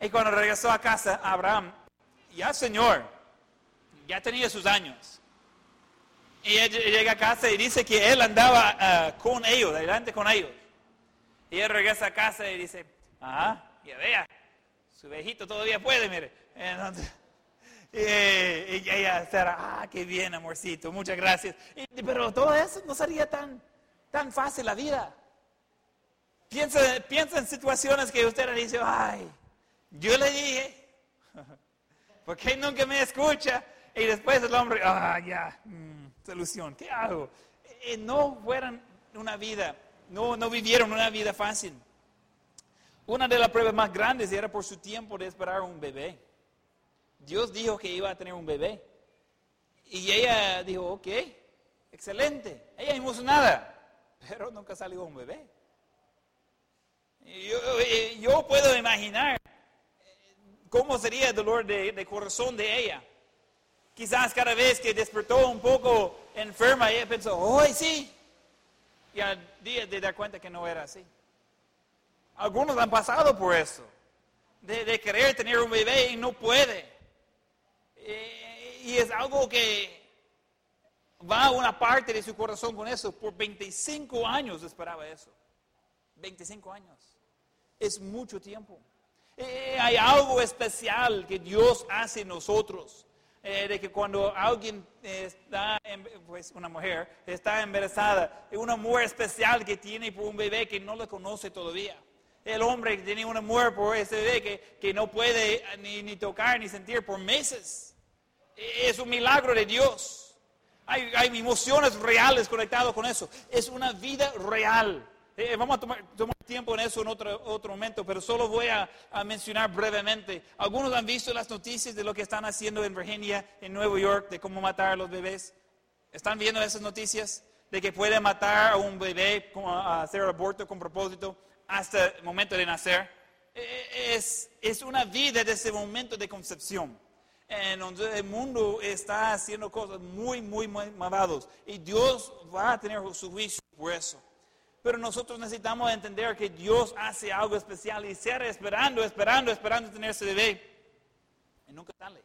Y cuando regresó a casa, Abraham, ya Señor, ya tenía sus años. Y él llega a casa y dice que él andaba ah, con ellos, adelante con ellos. Y él regresa a casa y dice, ah, ya vea, su viejito todavía puede, mire. Entonces, y, ella será, ah, qué bien, amorcito, muchas gracias. pero todo eso no sería tan, tan fácil la vida. Piensa, piensa en situaciones que usted le dice, ay, yo le dije, ¿por qué nunca me escucha? Y después el hombre, ah, ya, mm, solución, ¿qué hago? Y no fueron una vida, no, no vivieron una vida fácil. Una de las pruebas más grandes era por su tiempo de esperar un bebé. Dios dijo que iba a tener un bebé. Y ella dijo, ok, excelente. Ella emocionada, pero nunca salió un bebé. Yo, yo puedo imaginar cómo sería el dolor de, corazón de ella. Quizás cada vez que despertó un poco enferma, ella pensó, hoy sí. Y al día de dar cuenta que no era así. Algunos han pasado por eso, de, de querer tener un bebé y no puede. Eh, y es algo que va a una parte de su corazón con eso. Por 25 años esperaba eso. 25 años. Es mucho tiempo. Eh, hay algo especial que Dios hace en nosotros. Eh, de que cuando alguien está, pues una mujer está embarazada, es un amor especial que tiene por un bebé que no le conoce todavía. El hombre que tiene un amor por ese bebé que, que no puede ni, ni tocar ni sentir por meses. Es un milagro de Dios. Hay, emociones reales conectadas con eso. Es una vida real. Eh, vamos a tomar, tiempo en eso en otro, otro momento, pero solo voy a, mencionar brevemente. Algunos han visto las noticias de lo que están haciendo en Virginia, en Nueva York, de cómo matar a los bebés. ¿Están viendo esas noticias? De que puede matar a un bebé, a hacer aborto con propósito hasta el momento de nacer. Eh, es, es una vida desde el momento de concepción en donde el mundo está haciendo cosas muy, muy, muy malvadas. Y Dios va a tener su juicio por eso. Pero nosotros necesitamos entender que Dios hace algo especial y ser esperando, esperando, esperando tener ese bebé. Y nunca sale.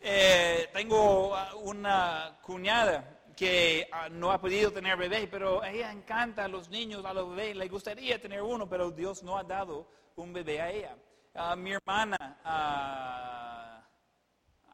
Eh, tengo una cuñada que ah, no ha podido tener bebé, pero ella encanta a los niños, a los bebés, le gustaría tener uno, pero Dios no ha dado un bebé a ella. Ah, mi hermana, uh,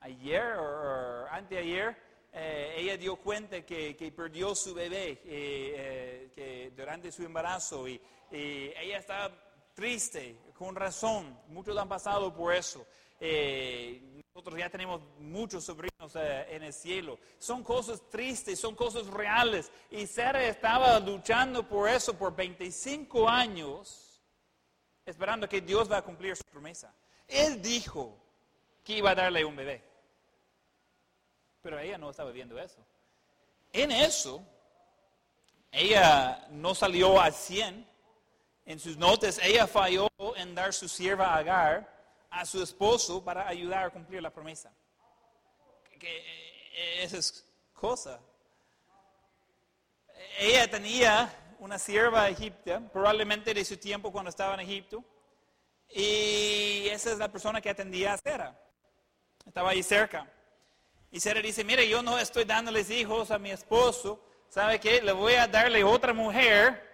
ayer o anteayer, eh, ella dio cuenta que, perdió su bebé eh, eh, durante su embarazo y, ella está triste, con razón. Muchos han pasado por eso. nosotros ya tenemos muchos sobrinos en el cielo. Son cosas tristes, son cosas reales. Y Sara estaba luchando por eso por 25 años, esperando que Dios va a cumplir su promesa. Él dijo que iba a darle un bebé. Pero ella no estaba viendo eso. En eso, ella no salió al 100. En sus notas, ella falló en dar su sierva Agar a su esposo para ayudar a cumplir la promesa. Que, eh, esa es cosa. Ella tenía una sierva egipcia, probablemente de su tiempo cuando estaba en Egipto, y esa es la persona que atendía a Sera. Estaba ahí cerca. Y Sara dice, mire, yo no estoy dándoles hijos a mi esposo, ¿sabe qué? Le voy a darle otra mujer,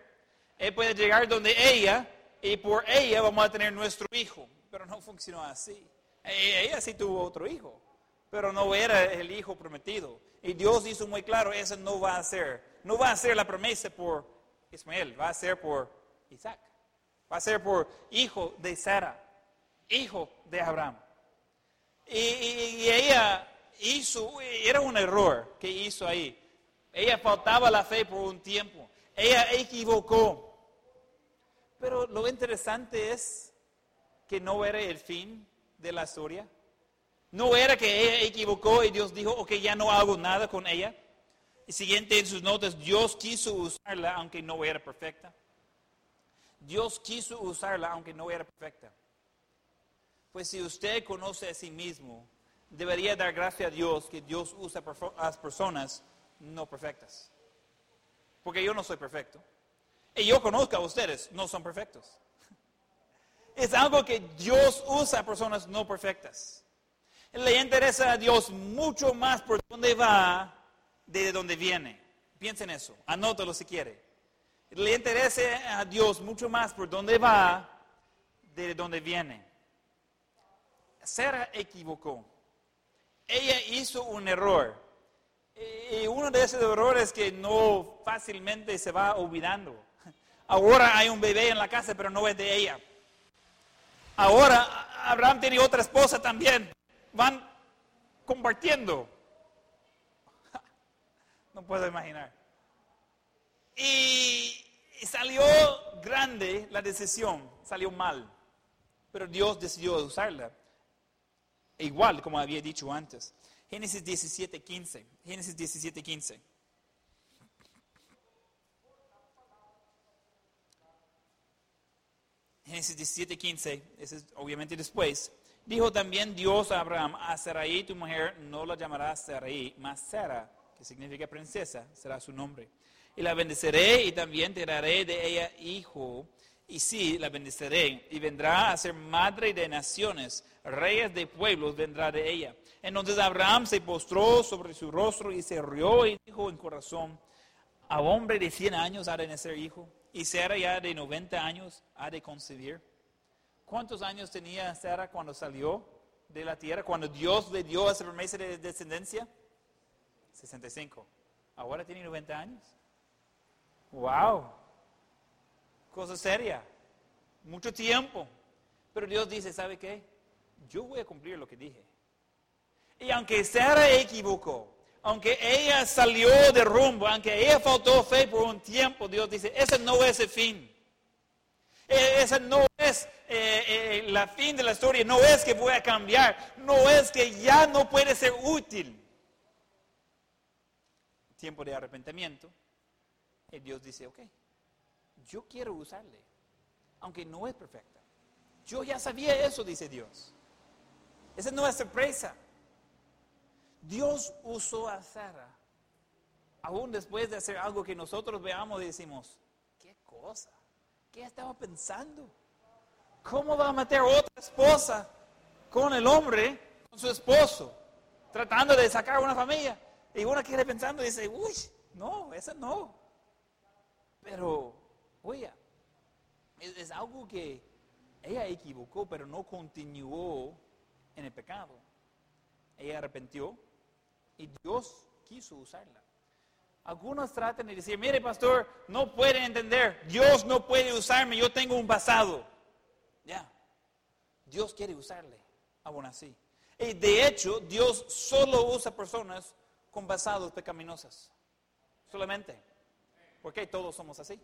él puede llegar donde ella, y por ella vamos a tener nuestro hijo. Pero no funcionó así. E, ella sí tuvo otro hijo, pero no era el hijo prometido. Y Dios hizo muy claro, eso no va a ser. No va a ser la promesa por Ismael, va a ser por Isaac. Va a ser por hijo de Sara, hijo de Abraham. y ella hizo, era un error que hizo ahí. Ella faltaba la fe por un tiempo. Ella equivocó. Pero lo interesante es que no era el fin de la historia. No era que ella equivocó y Dios dijo, ok, ya no hago nada con ella. Y siguiente en sus notas, Dios quiso usarla aunque no era perfecta. Dios quiso usarla aunque no era perfecta. Pues si usted conoce a sí mismo, debería dar gracias a Dios que Dios usa a las personas no perfectas. Porque yo no soy perfecto. Y yo conozco a ustedes, no son perfectos. Es algo que Dios usa a personas no perfectas. Le interesa a Dios mucho más por dónde va de dónde viene. Piensen eso, anótalo si quiere. Le interesa a Dios mucho más por dónde va de dónde viene. Sara equivocó. Ella hizo un error. Y uno de esos errores que no fácilmente se va olvidando. Ahora hay un bebé en la casa, pero no es de ella. Ahora Abraham tiene otra esposa también. Van compartiendo. No puedo imaginar. Y salió grande la decisión, salió mal. Pero Dios decidió usarla. Igual como había dicho antes. Génesis 17, 15. Génesis 17, 15. Génesis 17, 15, ese es obviamente después. Dijo también Dios a Abraham, a Sarai tu mujer no la llamarás Sarai, mas Sara, que significa princesa, será su nombre. Y la bendeceré y también te daré de ella hijo. Y sí, la bendeceré y vendrá a ser madre de naciones, reyes de pueblos vendrá de ella. Entonces Abraham se postró sobre su rostro y se rió y dijo en corazón, a hombre de 100 años ha de nacer hijo y Sara ya de 90 años ha de concebir. ¿Cuántos años tenía Sara cuando salió de la tierra? Cuando Dios le dio esa promesa de descendencia? 65. Ahora tiene 90 años. ¡Wow! Cosa seria. Mucho tiempo. Pero Dios dice, ¿sabe qué? Yo voy a cumplir lo que dije. Y aunque Sara equivocó, aunque ella salió de rumbo, aunque ella faltó fe por un tiempo, Dios dice, ese no es el fin. E, ese no es eh, eh, la fin de la historia, no es que voy a cambiar, no es que ya no puede ser útil. Tiempo de arrepentimiento. Y Dios dice, ok, yo quiero usarle, aunque no es perfecta. Yo ya sabía eso, dice Dios. Esa no es sorpresa. Dios usó a Sara, aún después de hacer algo que nosotros veamos y decimos, ¿qué cosa? ¿Qué estaba pensando? ¿Cómo va a meter otra esposa con el hombre, con su esposo, tratando de sacar una familia? Y uno quiere pensando y dice, uy, no, esa no. Pero, es, algo que ella equivocó, pero no continuó en el pecado. Ella arrepentió, y Dios quiso usarla. Algunos tratan de decir, mire pastor, no pueden entender, Dios no puede usarme, yo tengo un pasado. Ya, Dios quiere usarle, aún así. Y de hecho, Dios solo usa personas con pasados pecaminosas. Solamente. Porque todos somos así.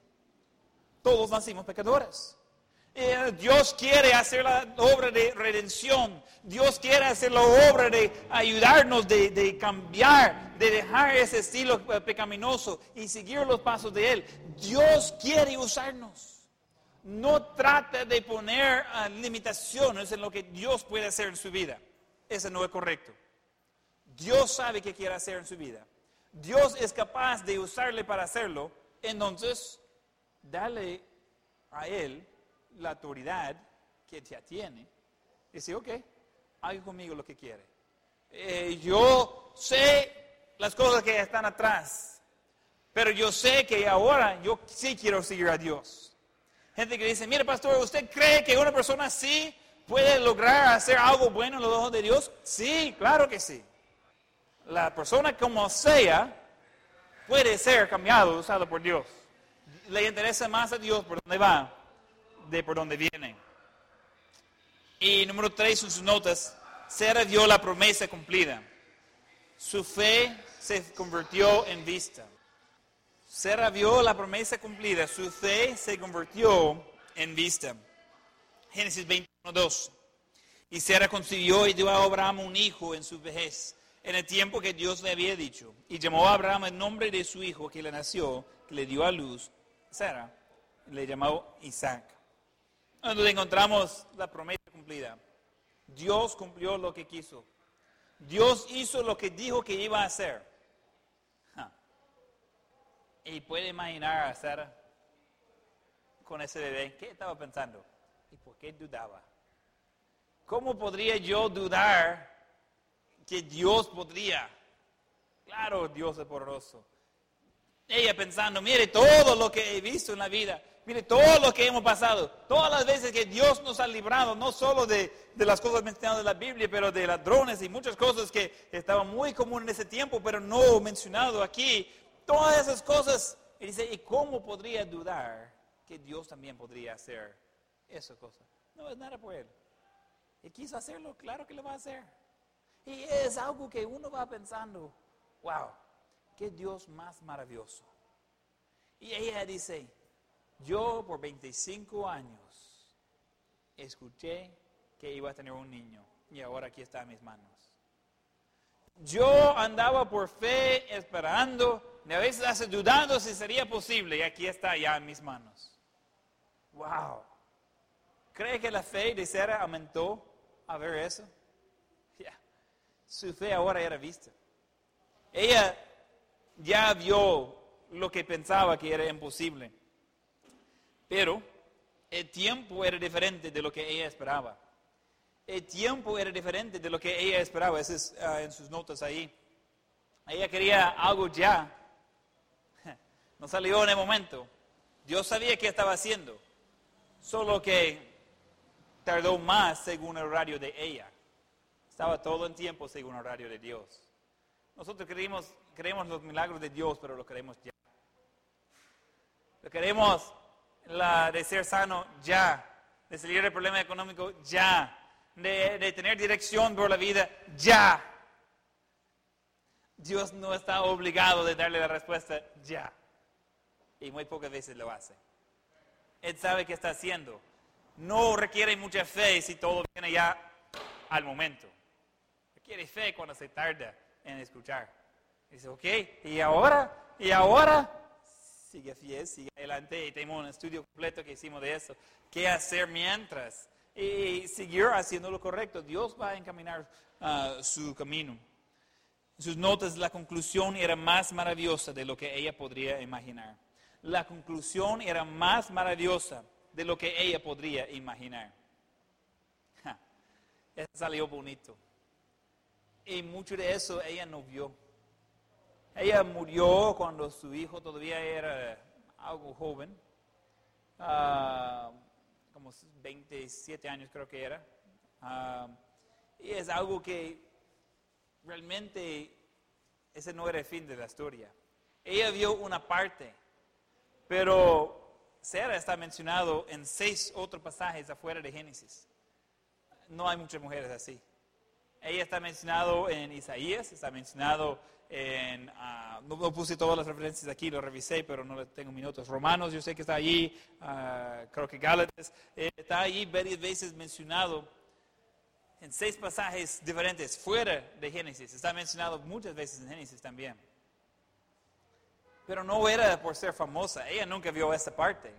Todos nacimos pecadores. Eh, Dios quiere hacer la obra de redención. Dios quiere hacer la obra de ayudarnos, de, cambiar, de dejar ese estilo pecaminoso y seguir los pasos de Él. Dios quiere usarnos. No trata de poner ah, limitaciones en lo que Dios puede hacer en su vida. Eso no es correcto. Dios sabe qué quiere hacer en su vida. Dios es capaz de usarle para hacerlo. Entonces, dale a Él la autoridad que ya tiene, y dice, ok, haga conmigo lo que quiere. Eh, yo sé las cosas que están atrás, pero yo sé que ahora yo sí quiero seguir a Dios. Gente que dice, mire pastor, ¿usted cree que una persona sí puede lograr hacer algo bueno en los ojos de Dios? Sí, claro que sí. La persona como sea puede ser cambiado, usado por Dios. Le interesa más a Dios por dónde va de por donde viene. Y número tres en sus notas, Sara vio la promesa cumplida. Su fe se convirtió en vista. Sara vio la promesa cumplida, su fe se convirtió en vista. Génesis 21, 2. Y Sara concibió y dio a Abraham un hijo en su vejez, en el tiempo que Dios le había dicho. Y llamó a Abraham el nombre de su hijo que le nació, que le dio a luz, Sara, le llamó Isaac donde encontramos la promesa cumplida. Dios cumplió lo que quiso. Dios hizo lo que dijo que iba a hacer. Y puede imaginar a Sara con ese bebé. ¿Qué estaba pensando? ¿Y por qué dudaba? ¿Cómo podría yo dudar que Dios podría? Claro, Dios es poderoso. Ella pensando, mire todo lo que he visto en la vida, mire todo lo que hemos pasado, todas las veces que Dios nos ha librado, no solo de, las cosas mencionadas en la Biblia, pero de ladrones y muchas cosas que estaban muy comunes en ese tiempo, pero no mencionado aquí. Todas esas cosas. Y dice, ¿y cómo podría dudar que Dios también podría hacer esa cosa? No es nada por él. Y quiso hacerlo, claro que lo va a hacer. Y es algo que uno va pensando, wow, qué Dios más maravilloso. Y ella dice, yo por 25 años escuché que iba a tener un niño y ahora aquí está en mis manos. Yo andaba por fe esperando, a veces hace dudando si sería posible y aquí está ya en mis manos. Wow. ¿Cree que la fe de Sara aumentó a ver eso? Su fe ahora era vista. Ella ya vio lo que pensaba que era imposible. Pero el tiempo era diferente de lo que ella esperaba. El tiempo era diferente de lo que ella esperaba. Eso es ah, en sus notas ahí. Ella quería algo ya. No salió en el momento. Dios sabía qué estaba haciendo. Solo que tardó más según el horario de ella. Estaba todo en tiempo según el horario de Dios. Nosotros creemos, creemos los milagros de Dios, pero lo queremos ya. Lo queremos de ser sano ya, de salir del problema económico ya, de, de tener dirección por la vida ya. Dios no está obligado de darle la respuesta ya. Y muy pocas veces lo hace. Él sabe qué está haciendo. No requiere mucha fe si todo viene ya al momento. Requiere fe cuando se tarda en escuchar. Dice, ok, ¿y ahora? ¿Y ahora? Sigue fiel, sigue adelante. Y tenemos un estudio completo que hicimos de eso. ¿Qué hacer mientras? Y seguir haciendo lo correcto. Dios va a encaminar uh, su camino. sus notas, la conclusión era más maravillosa de lo que ella podría imaginar. La conclusión era más maravillosa de lo que ella podría imaginar. eso salió bonito. Y mucho de eso ella no vio. Ella murió cuando su hijo todavía era algo joven, ah, como 27 años creo que era. Ah, y es algo que realmente ese no era el fin de la historia. Ella vio una parte, pero Sara está mencionado en seis otros pasajes afuera de Génesis. No hay muchas mujeres así. Ella está mencionado en Isaías, está mencionado en, ah, no, puse todas las referencias aquí, lo revisé, pero no tengo minutos. Romanos, yo sé que está allí, uh, creo que Gálatas, eh, está allí varias veces mencionado en seis pasajes diferentes, fuera de Génesis. Está mencionado muchas veces en Génesis también. Pero no era por ser famosa, ella nunca vio esta parte.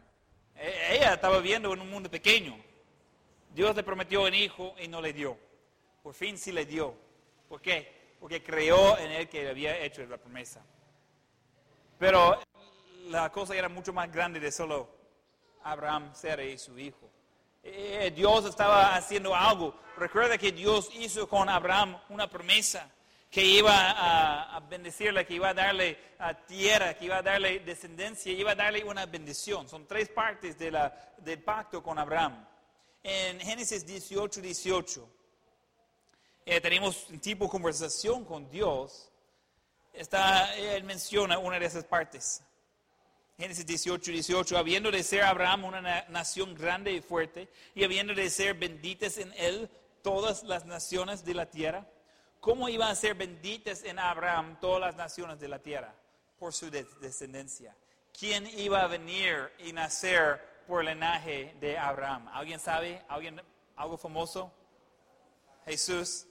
E, ella estaba viendo en un mundo pequeño. Dios le prometió un hijo y no le dio por fin sí le dio. ¿Por qué? Porque creyó en él que había hecho la promesa. Pero la cosa era mucho más grande de solo Abraham, Sara y su hijo. Eh, Dios estaba haciendo algo. Recuerda que Dios hizo con Abraham una promesa que iba a, bendecirle, que iba a darle a tierra, que iba a darle descendencia, iba a darle una bendición. Son tres partes de la, del pacto con Abraham. En Génesis 18, 18 eh, tenemos un tipo de conversación con Dios, está, él menciona una de esas partes. Génesis 18, 18, habiendo de ser Abraham una nación grande y fuerte, y habiendo de ser benditas en él todas las naciones de la tierra, ¿cómo iban a ser benditas en Abraham todas las naciones de la tierra? Por su descendencia. ¿Quién iba a venir y nacer por el linaje de Abraham? ¿Alguien sabe? ¿Alguien, algo famoso? Jesús.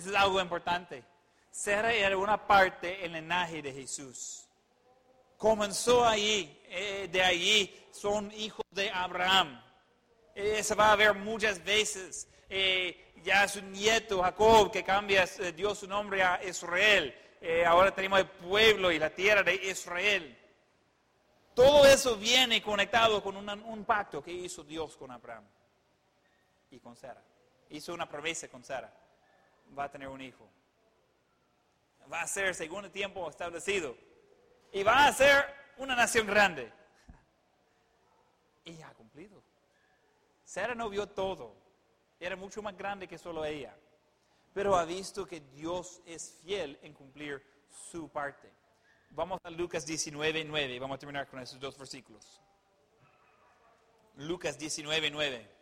Eso es algo importante. Sara era una parte el linaje de Jesús. Comenzó allí, eh, de allí son hijos de Abraham. Eh, se va a ver muchas veces eh, ya su nieto Jacob, que cambia eh, Dios su nombre a Israel. Ahora tenemos el pueblo y la tierra de Israel. Todo eso viene conectado con un pacto que hizo Dios con Abraham y con Sara. Hizo una promesa con Sara. Va a tener un hijo. Va a ser según el tiempo establecido. Y va a ser una nación grande. Y ha cumplido. Sara no vio todo. Era mucho más grande que solo ella. Pero ha visto que Dios es fiel en cumplir su parte. Vamos a Lucas 19, 9. Vamos a terminar con esos dos versículos. Lucas 19, 9.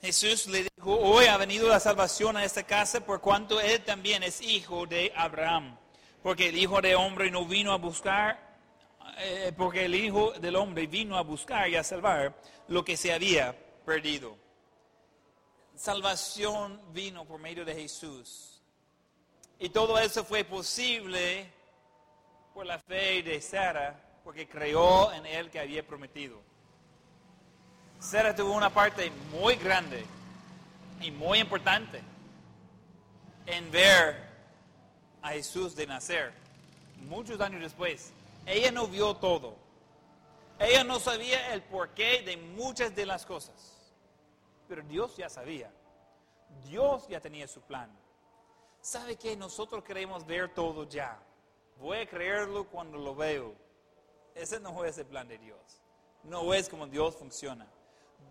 Jesús le dijo, hoy ha venido la salvación a esta casa por cuanto él también es hijo de Abraham. Porque el Hijo de Hombre no vino a buscar, eh, porque el Hijo del Hombre vino a buscar y a salvar lo que se había perdido. Salvación vino por medio de Jesús. Y todo eso fue posible por la fe de Sara, porque creyó en él que había prometido. Sara tuvo una parte muy grande y muy importante en ver a Jesús de nacer. Muchos años después, ella no vio todo. Ella no sabía el porqué de muchas de las cosas. Pero Dios ya sabía. Dios ya tenía su plan. ¿Sabe que nosotros queremos ver todo ya? Voy a creerlo cuando lo veo. Ese no es el plan de Dios. No es como Dios funciona.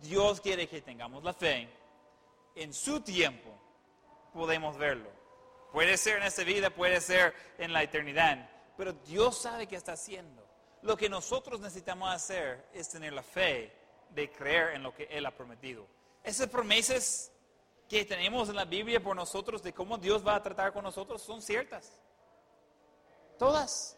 Dios quiere que tengamos la fe. En su tiempo podemos verlo. Puede ser en esta vida, puede ser en la eternidad. Pero Dios sabe qué está haciendo. Lo que nosotros necesitamos hacer es tener la fe de creer en lo que Él ha prometido. Esas promesas que tenemos en la Biblia por nosotros de cómo Dios va a tratar con nosotros son ciertas. Todas.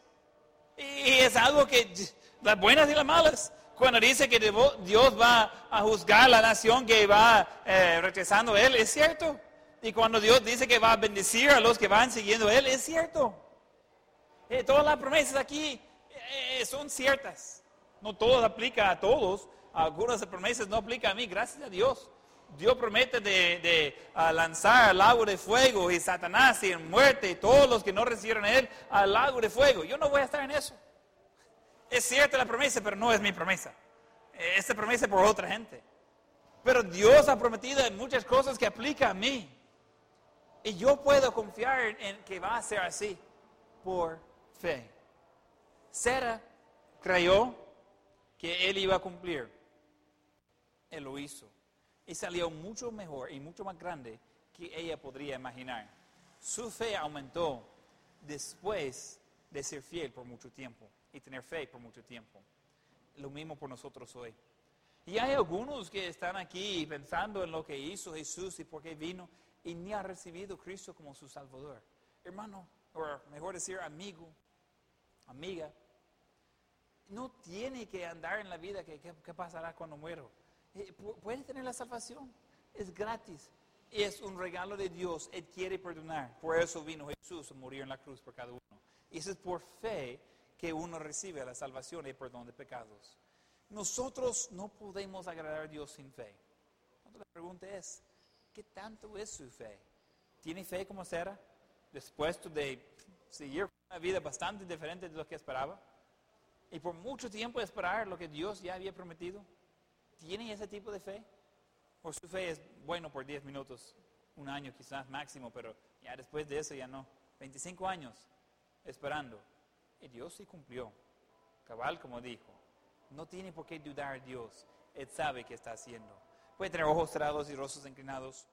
Y es algo que, las buenas y las malas, cuando dice que Dios va a juzgar la nación que va eh, rechazando Él, es cierto. Y cuando Dios dice que va a bendecir a los que van siguiendo Él, es cierto. Eh, todas las promesas aquí eh, son ciertas. No todo aplica a todos. Algunas promesas no aplican a mí, gracias a Dios. Dios promete de, lanzar al lago de fuego y Satanás y en muerte y todos los que no recibieron a Él al lago de fuego. Yo no voy a estar en eso. Es cierta la promesa, pero no es mi promesa. Esta promesa es por otra gente. Pero Dios ha prometido muchas cosas que aplica a mí. Y yo puedo confiar en que va a ser así por fe. Sara creyó que él iba a cumplir. Él lo hizo y salió mucho mejor y mucho más grande que ella podría imaginar. Su fe aumentó después de ser fiel por mucho tiempo y tener fe por mucho tiempo. Lo mismo por nosotros hoy. Y hay algunos que están aquí pensando en lo que hizo Jesús y por qué vino y ni ha recibido a Cristo como su Salvador. Hermano, o mejor decir amigo, amiga, no tiene que andar en la vida que qué pasará cuando muero eh, puede tener la salvación. Es gratis. Es un regalo de Dios. Él quiere perdonar. Por eso vino Jesús a morir en la cruz por cada uno. Y eso es por fe que uno recibe la salvación y perdón de pecados. Nosotros no podemos agradar a Dios sin fe. la pregunta es, ¿qué tanto es su fe? ¿Tiene fe como será? Después de seguir una vida bastante diferente de lo que esperaba. Y por mucho tiempo esperar lo que Dios ya había prometido. ¿Tienen ese tipo de fe? ¿O su fe es bueno por 10 minutos, un año quizás máximo, pero ya después de eso ya no? 25 años esperando. Y Dios sí cumplió. Cabal, como dijo. No tiene por qué dudar Dios. Él sabe qué está haciendo. Puede tener ojos cerrados y rostros inclinados.